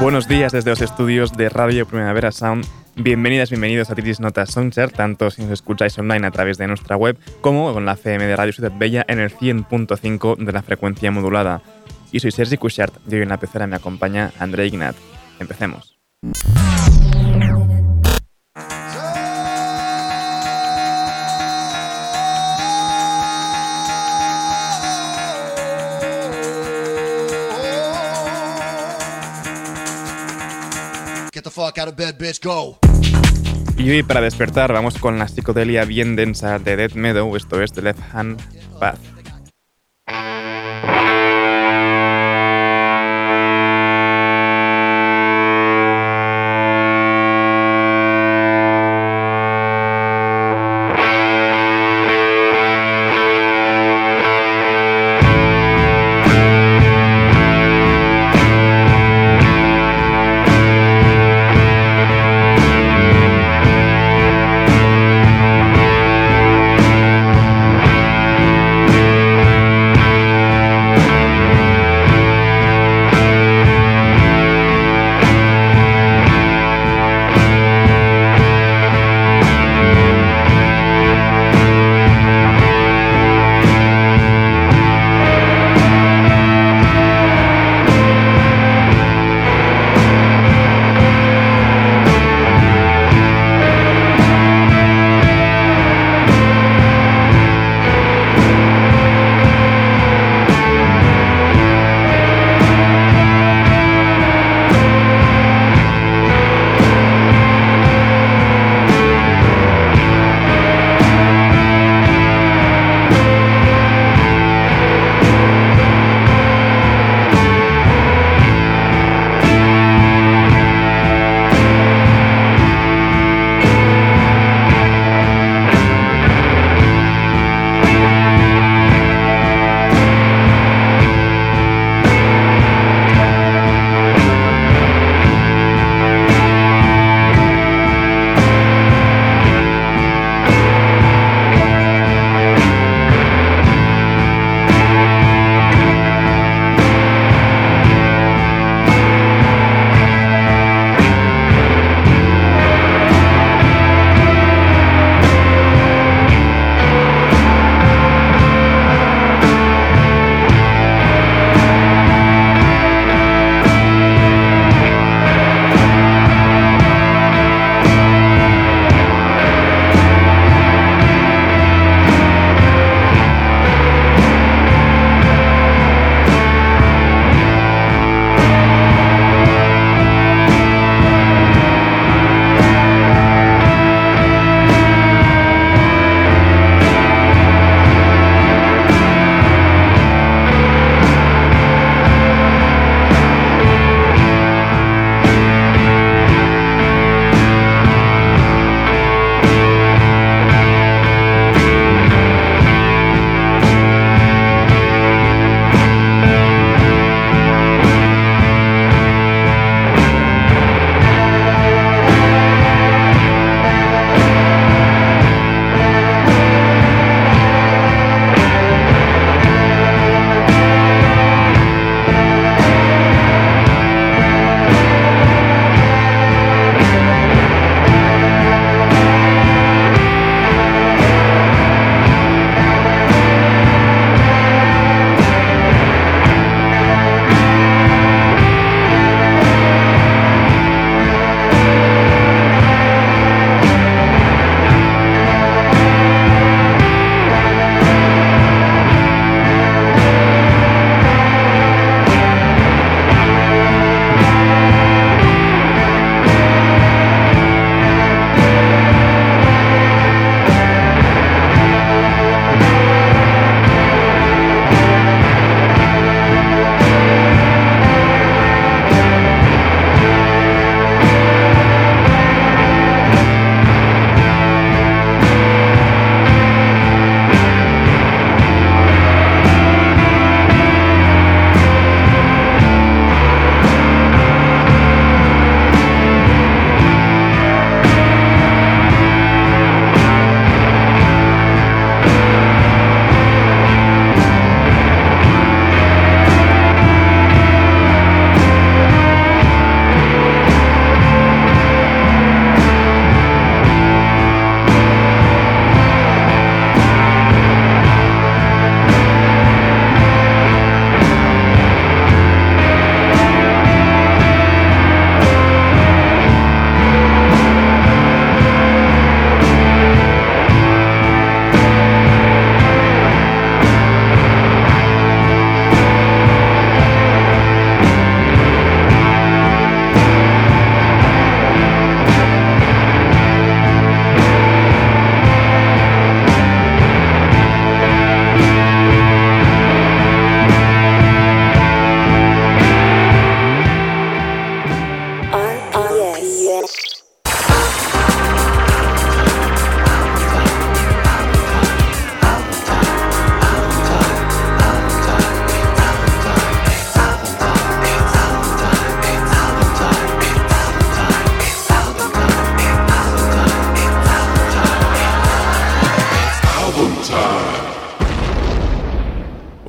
Buenos días desde los estudios de Radio Primavera Sound. Bienvenidas, bienvenidos a Titis Notas Soundshare, tanto si nos escucháis online a través de nuestra web como con la FM de Radio Ciudad Bella en el 100.5 de la frecuencia modulada. Y soy Sergi Cushart y hoy en la pecera me acompaña André Ignat. Empecemos. Y hoy para despertar vamos con la psicodelia bien densa de Dead Meadow, esto es The Left Hand Path.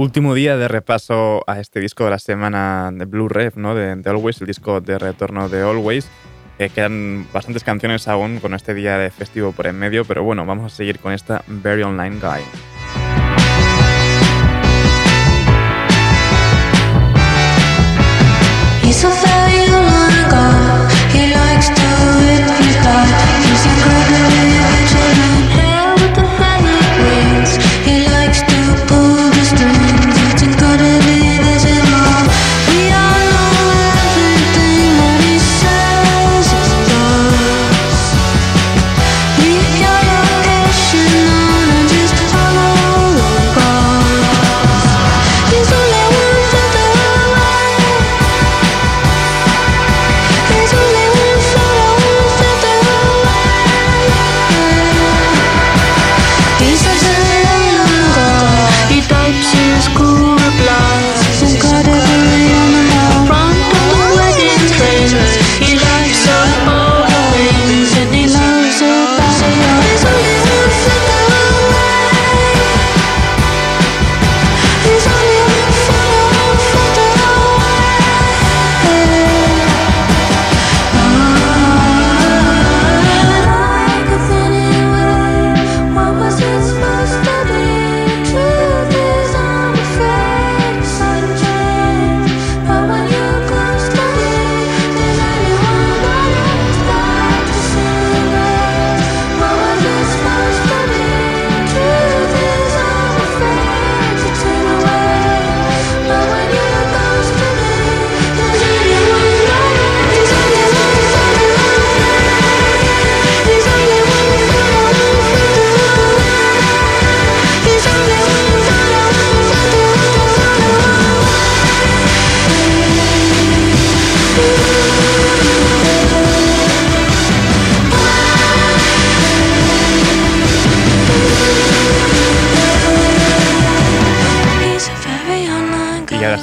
último día de repaso a este disco de la semana de Blue Rev, ¿no? De, de, Always, el disco de retorno de Always. Eh, quedan bastantes canciones aún con este día de festivo por en medio, pero bueno, vamos a seguir con esta Very Online Guy.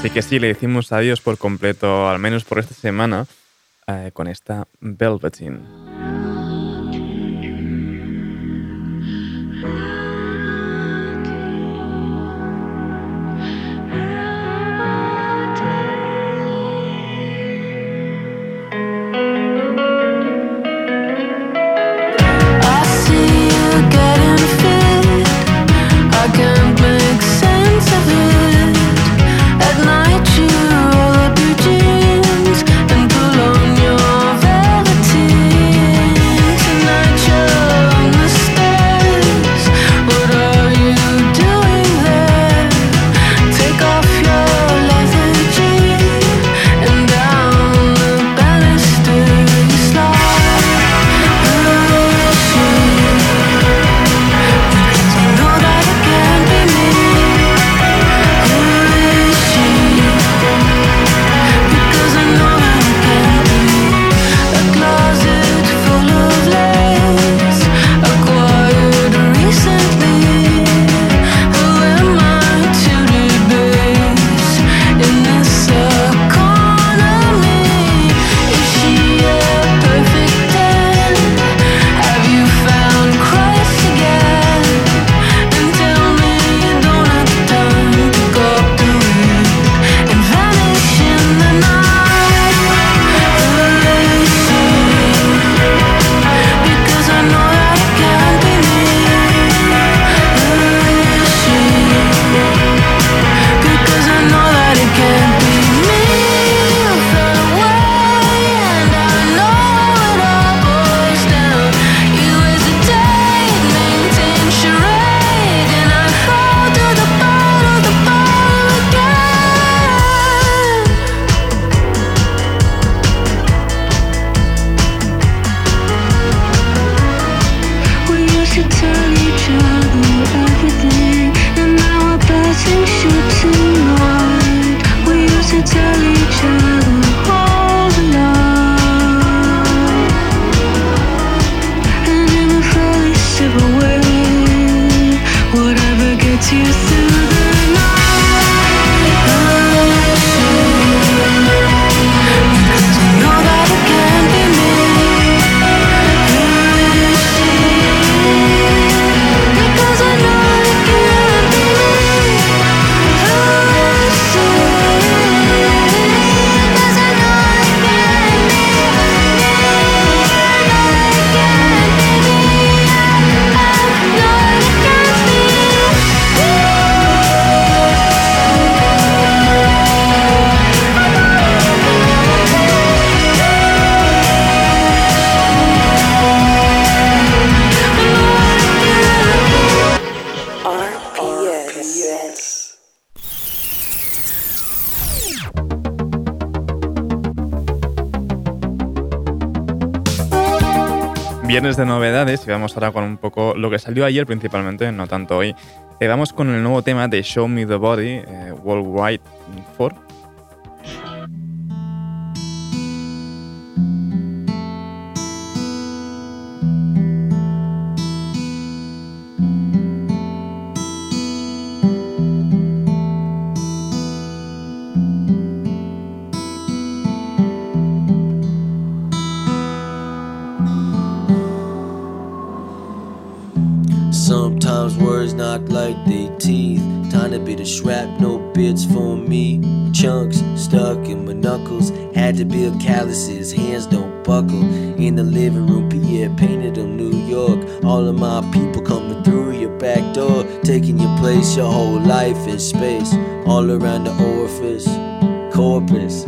Así que sí, le decimos adiós por completo, al menos por esta semana, eh, con esta Velveteen. De novedades y vamos ahora con un poco lo que salió ayer principalmente, no tanto hoy. Eh, vamos con el nuevo tema de Show Me the Body, eh, Worldwide 4. Sometimes words knock like they teeth. Tiny bit of shrapnel no bits for me. Chunks stuck in my knuckles. Had to build calluses, hands don't buckle. In the living room, Pierre painted them New York. All of my people coming through your back door. Taking your place, your whole life in space. All around the orifice, corpus.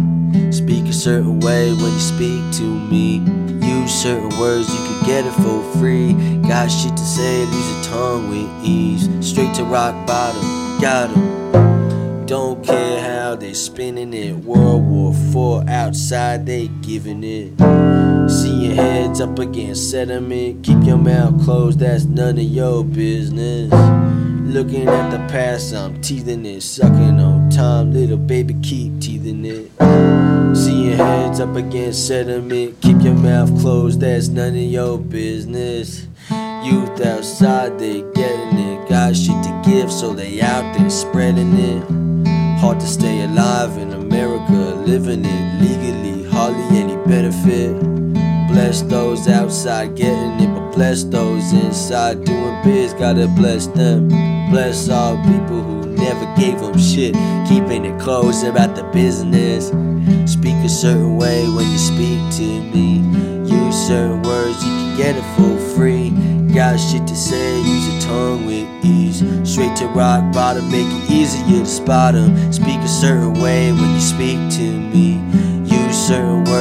Speak a certain way when you speak to me. Certain words, you could get it for free. Got shit to say, lose your tongue with ease. Straight to rock bottom, got 'em. Don't care how they spinning it. World War IV outside, they giving it. See your heads up against sediment. Keep your mouth closed, that's none of your business. Looking at the past, I'm teething it. Sucking on time, little baby, keep teething it. See your heads up against sediment. Keep your mouth closed, that's none of your business. Youth outside, they getting it. Got shit to give, so they out there spreading it. Hard to stay alive in America, living it legally, hardly any benefit. Bless those outside getting it, bless those inside doing biz. Gotta bless them. Bless all people who never gave them shit, keeping it close about the business. Speak a certain way when you speak to me. Use certain words, you can get it for free. Got shit to say, use your tongue with ease. Straight to rock bottom, make it easier to spot 'em. Speak a certain way when you speak to me. Use certain words,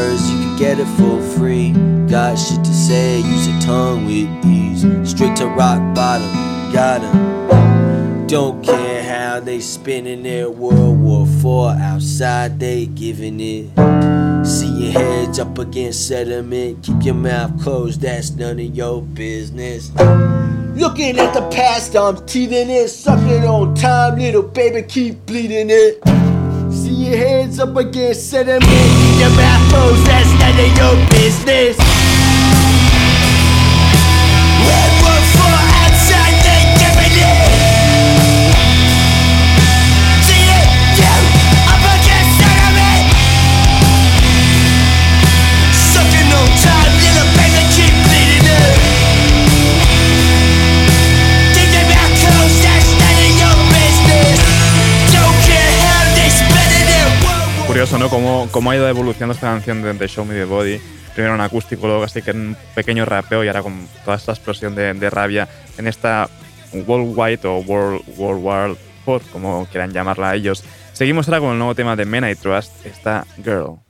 get it for free. Got shit to say, use your tongue with ease. Straight to rock bottom, got 'em. Don't care how they spinning their World War IV outside, they giving it. See your heads up against sediment. Keep your mouth closed, that's none of your business. Looking at the past, I'm teething it. Sucking on time, little baby, keep bleeding it. See your heads up against sediment. Keep your mouth closed, that's none of your business. Curioso, ¿no? Cómo, cómo ha ido evolucionando esta canción de, Show Me the Body. Primero en acústico, luego casi que en un pequeño rapeo y ahora con toda esta explosión de, de rabia en esta Worldwide o World, World War 4, como quieran llamarla ellos. Seguimos ahora con el nuevo tema de Men I Trust, esta Girl.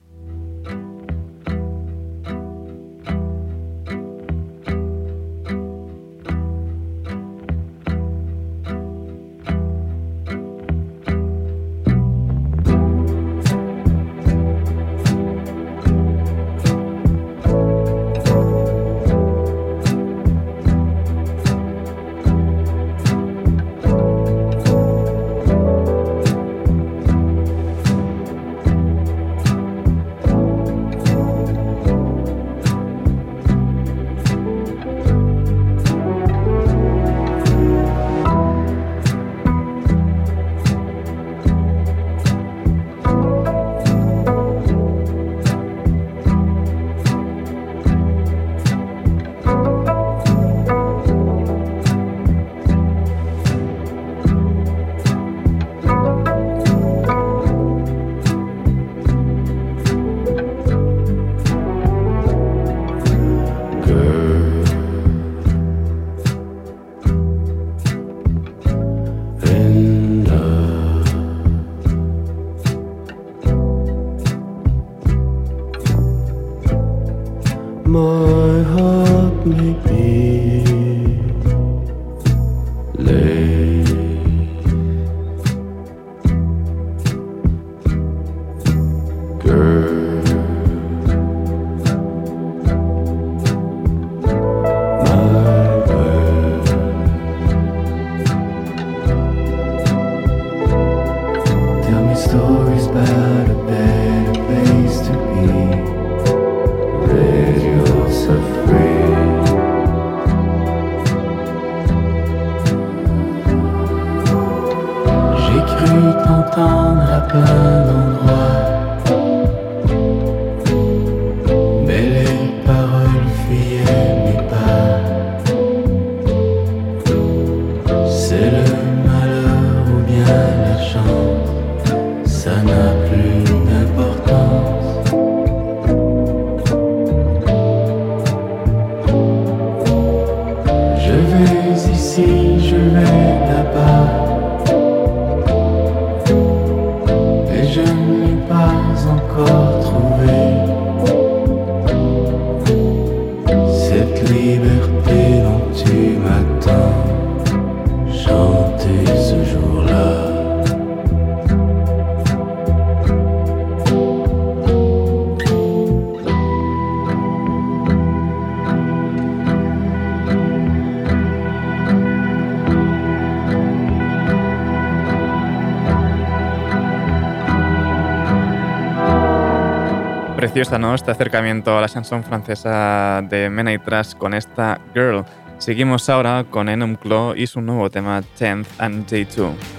Preciosa, ¿no? Este acercamiento a la chanson francesa de Mena y con esta Girl. Seguimos ahora con Enum Claw y su nuevo tema 10th and J2.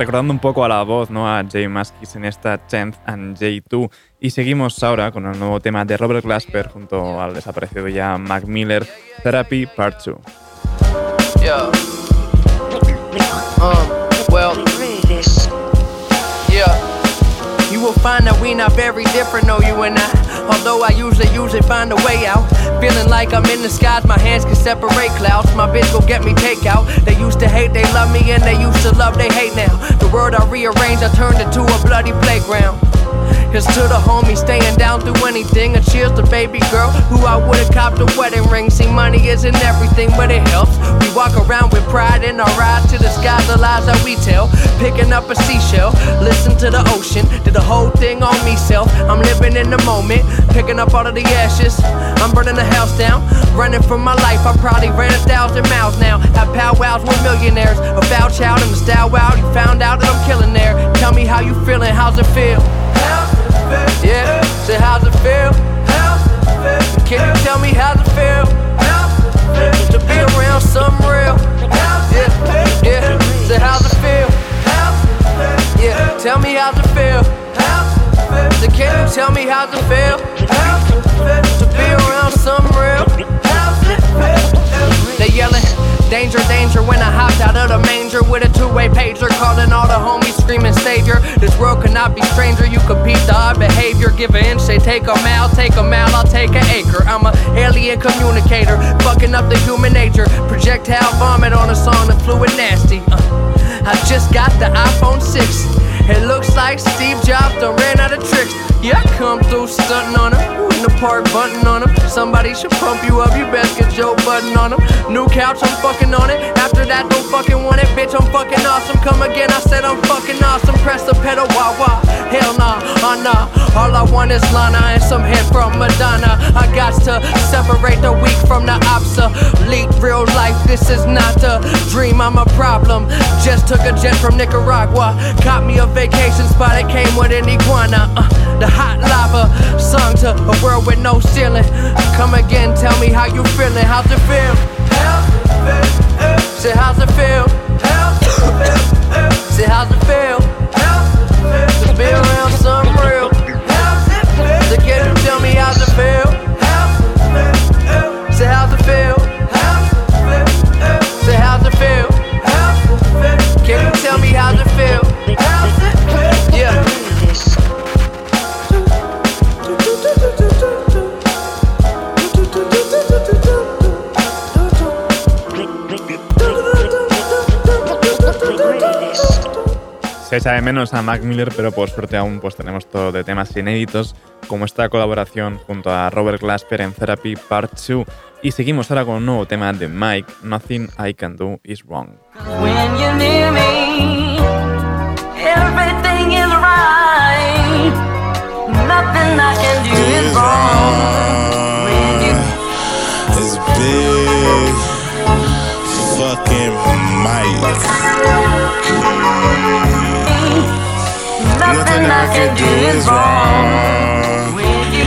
Recordando un poco a la voz, ¿no? A Jay Maskis en esta 10th and J2. Y seguimos ahora con el nuevo tema de Robert Glasper junto al desaparecido ya Mac Miller, Therapy Part 2. Yeah. Um, find that we not very different, no, you and I. Although I usually, usually find a way out. Feeling like I'm in the skies, my hands can separate clouds. My bitch go get me takeout. They used to hate, they love me, and they used to love, they hate now. The world I rearranged, I turned into a bloody playground. Here's to the homie staying down through anything. And cheers to baby girl who I would've copped a wedding ring. See, money isn't everything, but it helps. We walk around with pride in our eyes to the skies, the lies that we tell. Picking up a seashell, listen to the ocean. Did the whole thing on me self. I'm living in the moment, picking up all of the ashes. I'm burning the house down, running for my life. I probably ran a thousand miles now. Have powwows with millionaires. A foul child in the style wow. You found out that I'm killing there. Tell me how you feeling, how's it feel? Yeah, say how's it feel? Can you tell me how's it feel? Give an inch, they take a mile, take a mile, I'll take an acre. I'm a alien communicator, fucking up the human nature. Projectile vomit on a song that fluid nasty. Uh, I just got the iPhone 6. It looks like Steve Jobs done ran out of tricks. Yeah, I come through stunting on him. In the park, bunting on him. Somebody should pump you up. You best get Joe Budden on him. New couch, I'm fucking on it. After that, don't fucking want it. Bitch, I'm fucking awesome. Come again, I said I'm fucking awesome. Press the pedal, wah wah. Hell nah, uh nah. All I want is Lana and some hit from Madonna. I got to separate the weak from the obsolete. Real life, this is not a dream, I'm a problem. Just took a jet from Nicaragua. Caught me a vacation spot, it came with an iguana. Uh, the hot lava, sung to a world with no ceiling. Come again, tell me how you feeling. How's it feel? Say, how's it feel? Say, how's it feel? To be around something Se echa de menos a Mac Miller, pero por suerte aún pues tenemos todo de temas inéditos, como esta colaboración junto a Robert Glasper en Therapy Part 2. Y seguimos ahora con un nuevo tema de Mike, Nothing I Can Do Is Wrong. When you're near me, everything is right. Nothing I can do is wrong. When you It's big fucking Mike. Nothing I can do is wrong. You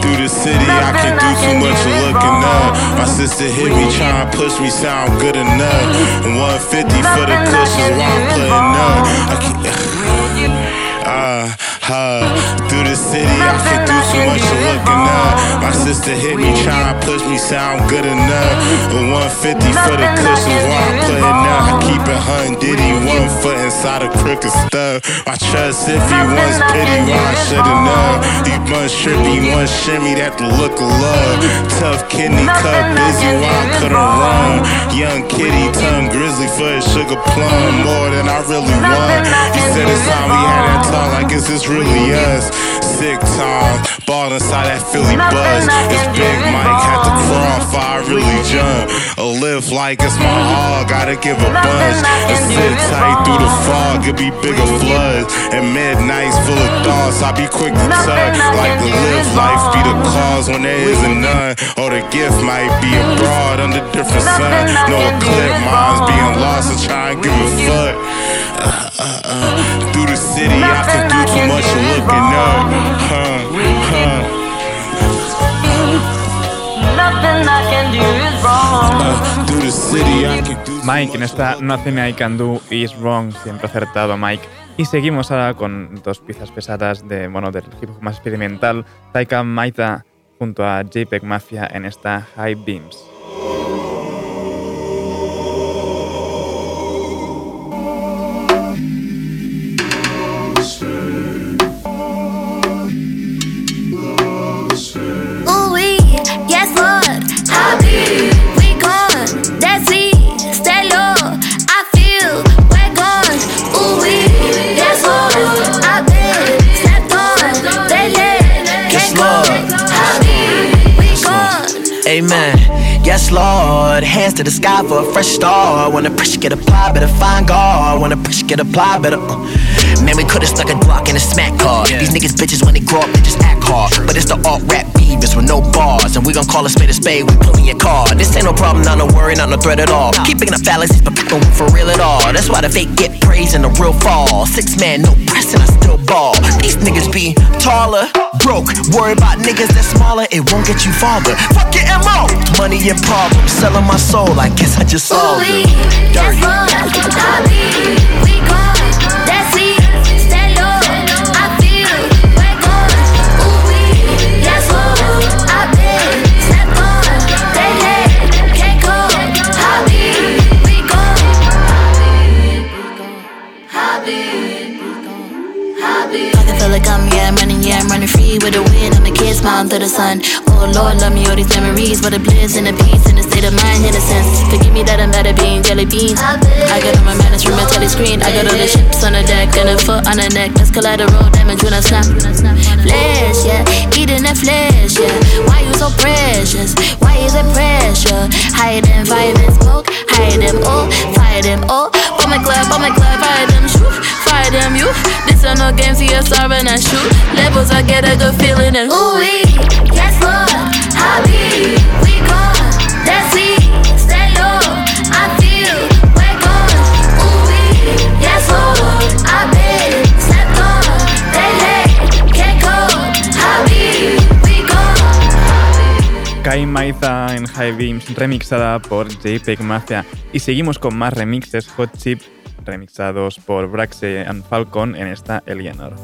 Through the city, I can do too much of looking up. My sister hit me, trying to push me, sound good enough. And 150 for the cushions while I'm putting up. I can, uh, uh, through the city, I can do too much of looking up. My sister hit me, trying to push me, sound good enough. But 150 for the cushions while I'm putting up. I keep it hunting, Diddy, one foot inside a crooked stuff. My trust if he wants pity, why I should've known. These ones trippy, one shimmy, that the look of love. Tough kidney cut, busy, why I could've run. Young kitty, tongue grizzly for a sugar plum, more than I really want. He said it's time we had that talk, like is this really us? Sick time, ball inside that Philly buzz. It's Big Mike, had to crawl if I really jump. A lift like it's my all, gotta give a buzz. And sit tight through the fog, it be bigger floods. And midnights full of thoughts, I be quick to tug. Like the live life be the cause when there isn't none. Or the gift might be abroad under different sun. No eclipse, mine's being lost and trying to give a fuck. Uh, uh, uh. Through the city, I do too much looking up. Huh, huh. Uh, Mike en esta Nothing I Can Do Is Wrong, siempre acertado Mike. Y seguimos ahora con dos piezas pesadas de, bueno, del hip hop más experimental, Taika Maita junto a JPEG Mafia en esta High Beams. Amen. Yes, Lord. Hands to the sky for a fresh start. When the pressure get applied, better find God. When the pressure get applied, better. Uh. Man, we could've stuck a Glock in a smack car. These niggas bitches when they grow up, they just act hard. But it's the alt rap beavers with no bars. And we gon' call a spade a spade, we pulling your car. This ain't no problem, not no worry, not no threat at all. Keep picking up fallacies, but people for real at all. That's why the fake get praise and the real fall. Six man, no press, and I still ball. These niggas be taller, broke. Worry about niggas that smaller, it won't get you farther. Fuck your MO. Money and problems, selling my soul, I guess I just solved it. Dirty. I smiling through the sun. Oh Lord, love me, all these memories, but it bliss in the peace, in the state of mind, innocence. Forgive me that I'm better being jelly beans. I got all my a telly screen. I got all the chips on the deck and a foot on the neck. That's collateral damage when I snap. Flesh, yeah, eating the flesh, yeah. Why you so precious? Why is it pressure? Hide them, fire them, smoke, hide them, oh, fire them, oh. On my club, on my club, fire them, shoot, fire them, you. This ain't no game, see us starving and shoot. Levels, I get a good feeling and ooh, Kai Maiza en High Beams, remixada por JPEG Mafia. Y seguimos con más remixes Hot Chip, remixados por Braxe and Falcon en esta Eleanor.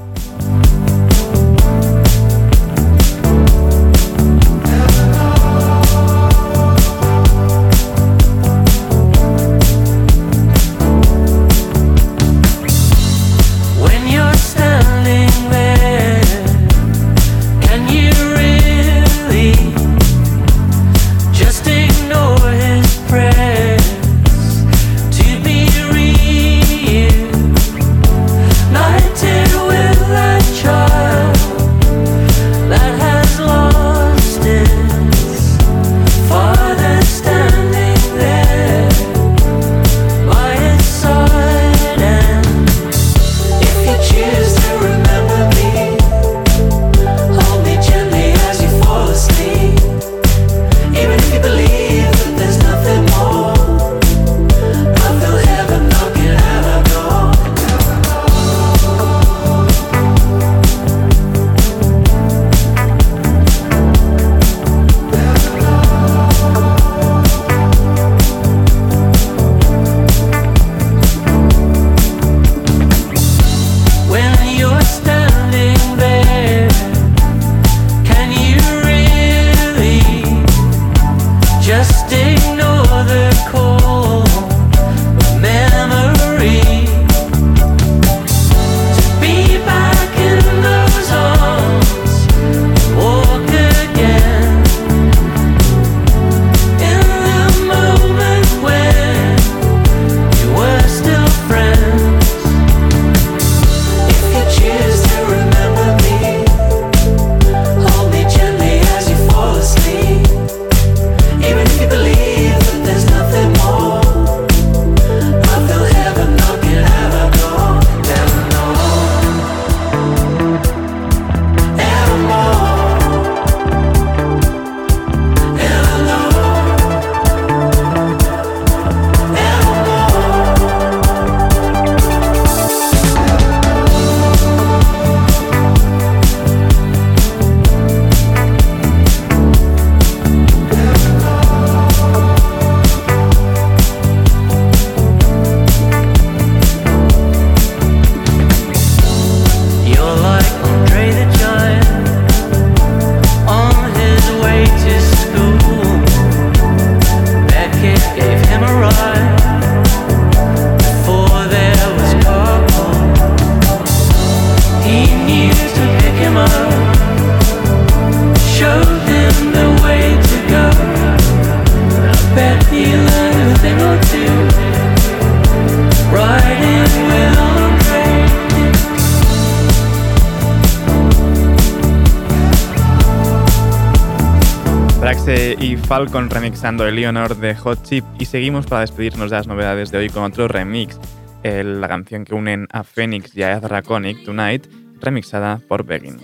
Y Falcon remixando Eleonor de Hot Chip y seguimos para despedirnos de las novedades de hoy con otro remix, la canción que unen a Phoenix y a Ezra Tonight, remixada por Beggin.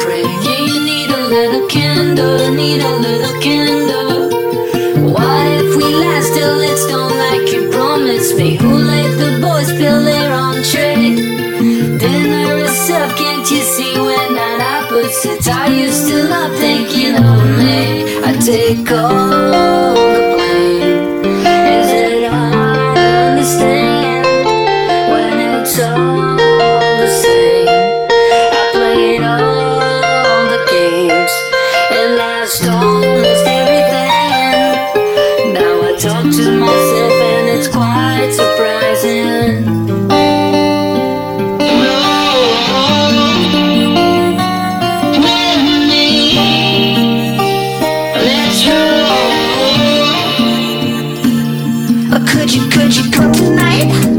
praying. Yeah, you need a little candle, need a little candle. What if we last till it's gone like you promised me? Who let the boys fill their entree? Dinner is up, can't you see When that not opposites? Are you still up thinking of me? I take all the Could you, could you come tonight?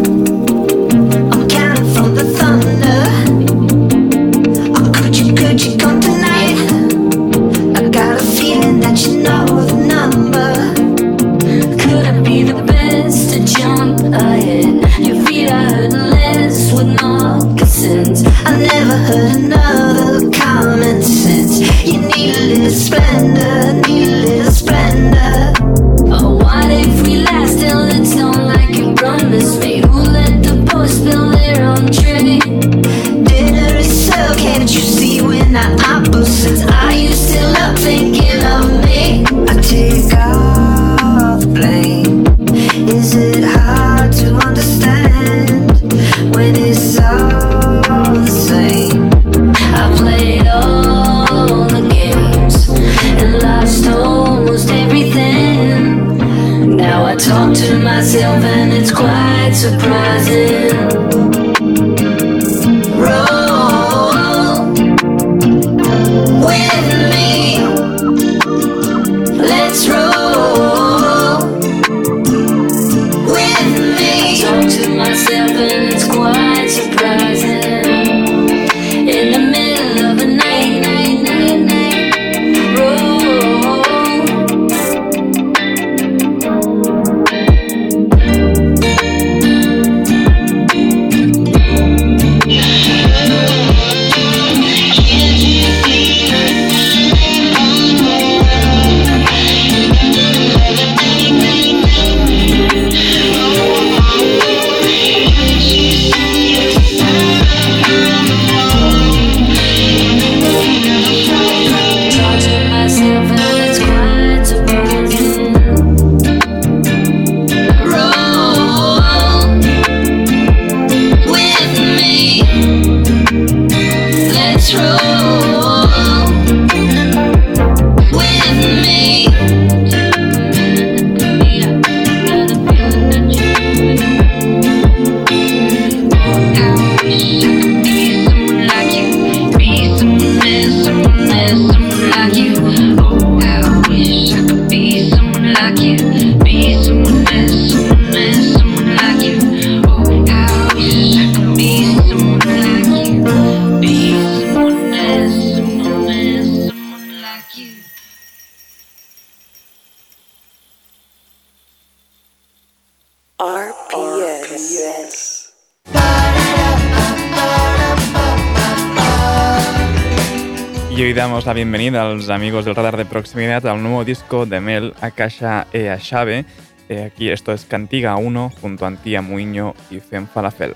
bienvenida a los amigos del radar de proximidad al nuevo disco de Mel Akasha e Ashave. Eh, aquí esto es Cantiga 1 junto a Antía Muiño y Fem Falafel.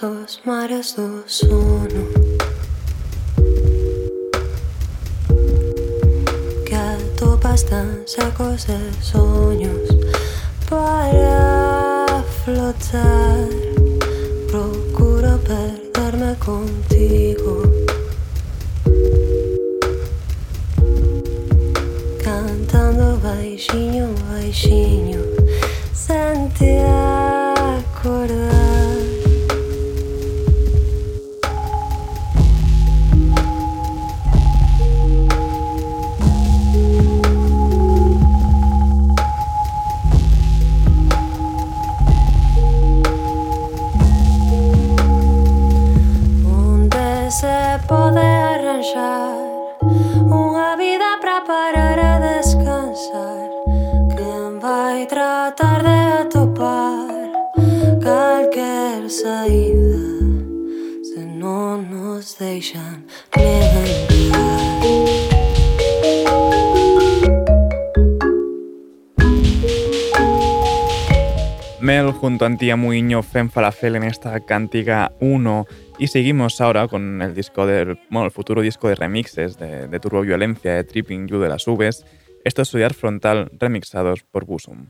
Dos, mares dos, uno. Que atopas tan secos de sueños para flotar. Procuro perderme contigo. Cantando baixinho, baixinho, sem junto a Antía Muiño Fem Falafel en esta cantiga 1 y seguimos ahora con el disco del, bueno, el futuro disco de remixes de, de Turbo Violencia, de Tripping You de las Uves. Esto es Estudiar Frontal remixados por Busum.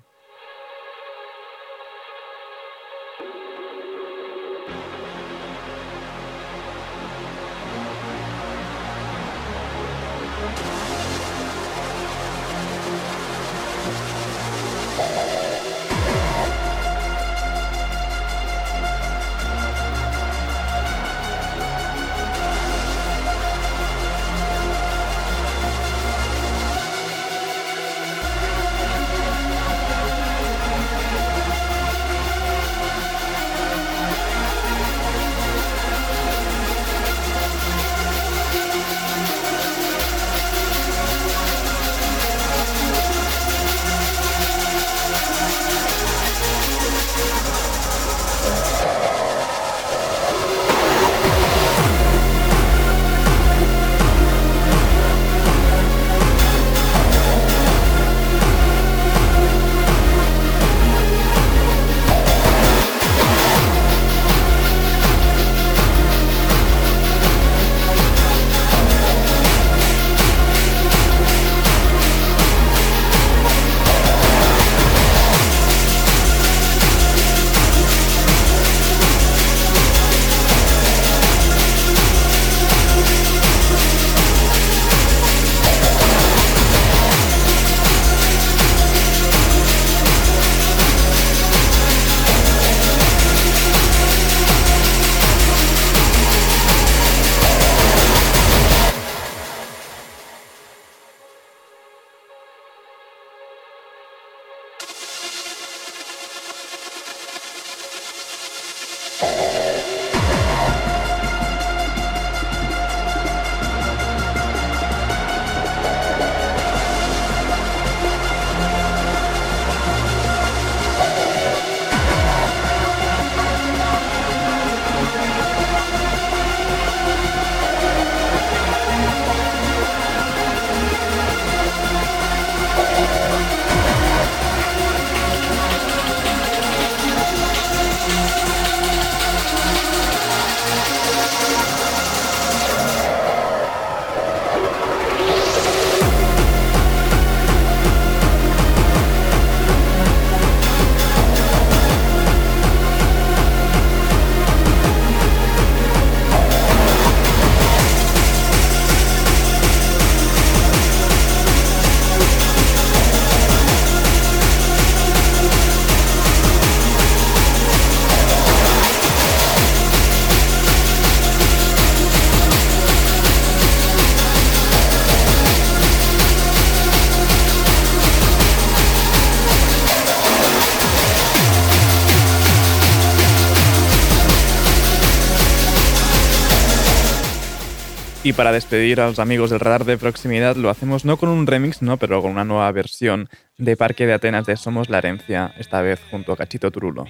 Y para despedir a los amigos del radar de proximidad lo hacemos no con un remix, no, pero con una nueva versión de Parque de Atenas de Somos la Herencia, esta vez junto a Cachito Turulo.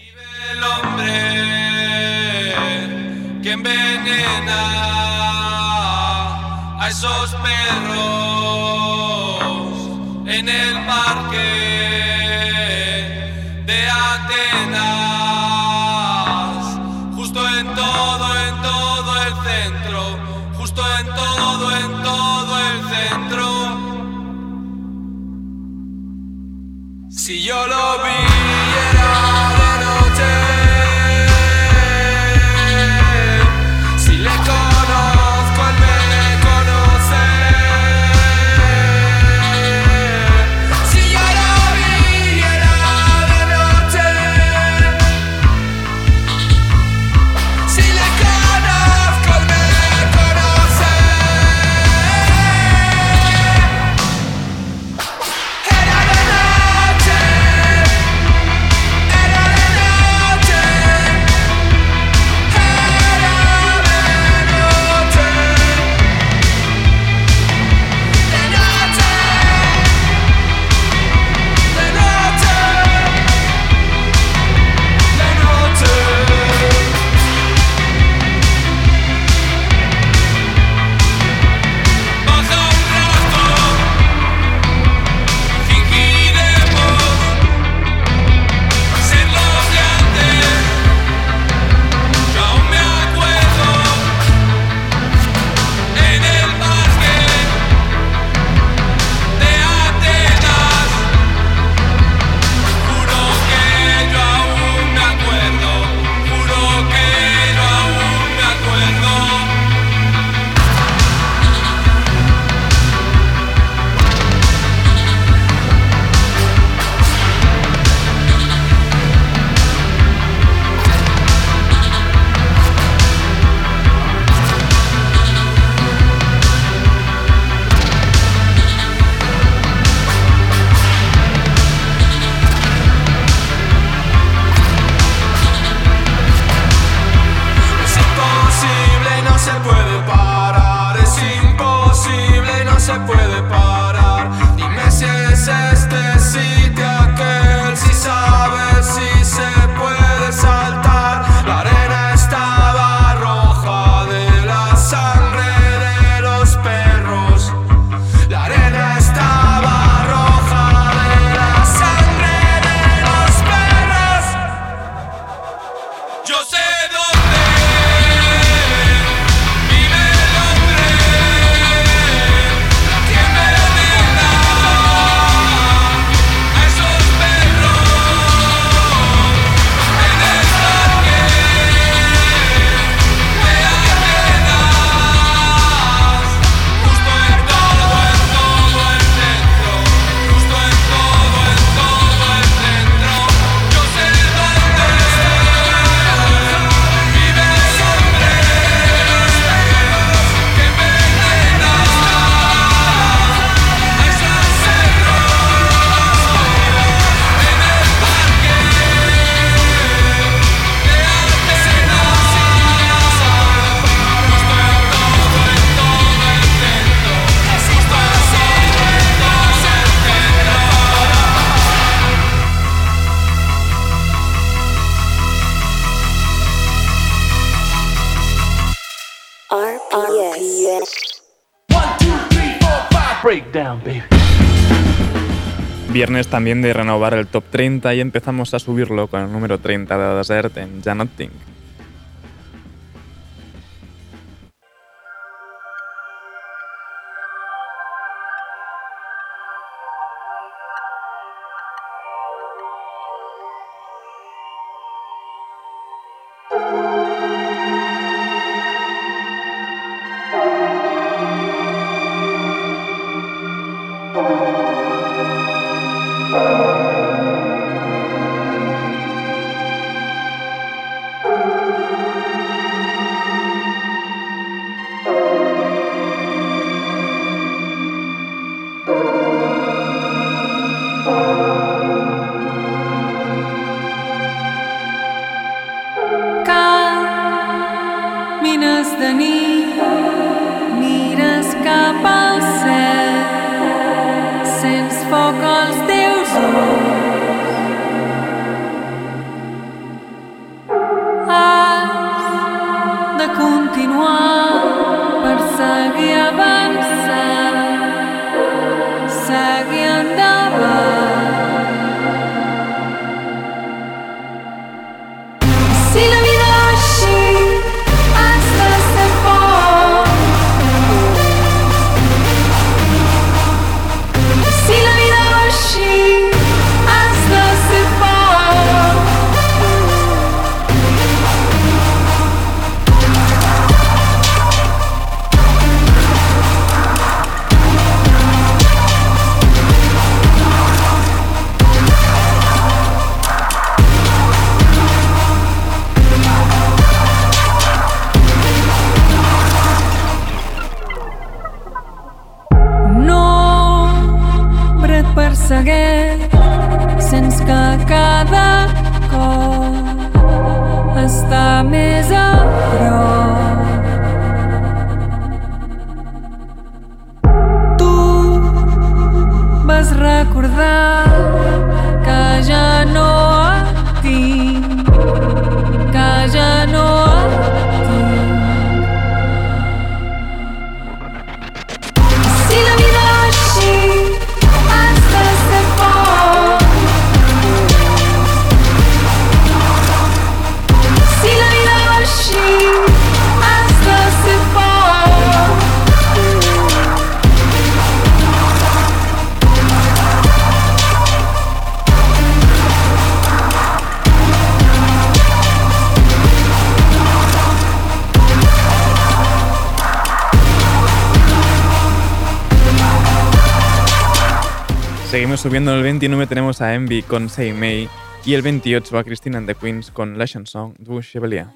que envenena a esos perros en el parque de Atenas, justo entonces segueix Si yo lo viera. también de renovar el top 30 y empezamos a subirlo con el número 30 de Desert en Janot Think. Subiendo en el 29, tenemos a Envy con Say May y el 28 a Christine and the Queens con La Chanson du Chevalier.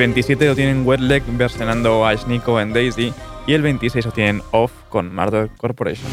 27 lo tienen Wetleg versionando a Nico and Daisy y el 26 lo tienen Off con Murder Corporation.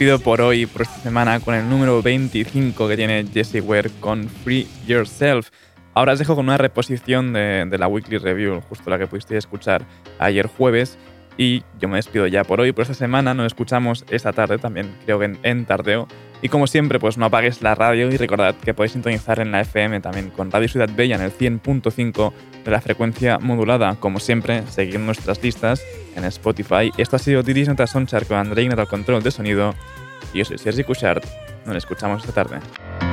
Despido por hoy, por esta semana, con el número 25 que tiene Jesse Ware con Free Yourself. Ahora os dejo con una reposición de, de la Weekly Review, justo la que pudisteis escuchar ayer jueves. Y yo me despido ya por hoy, por esta semana. Nos escuchamos esta tarde también, creo que en, en Tardeo, Y como siempre, pues no apagues la radio y recordad que podéis sintonizar en la FM también con Radio Ciudad Bella en el 100.5 de la frecuencia modulada. Como siempre, seguir nuestras listas en Spotify. Esto ha sido Tiris Nota Sonchar con André Ignat al control de sonido. Y yo soy Sergi Cushart. Nos escuchamos esta tarde.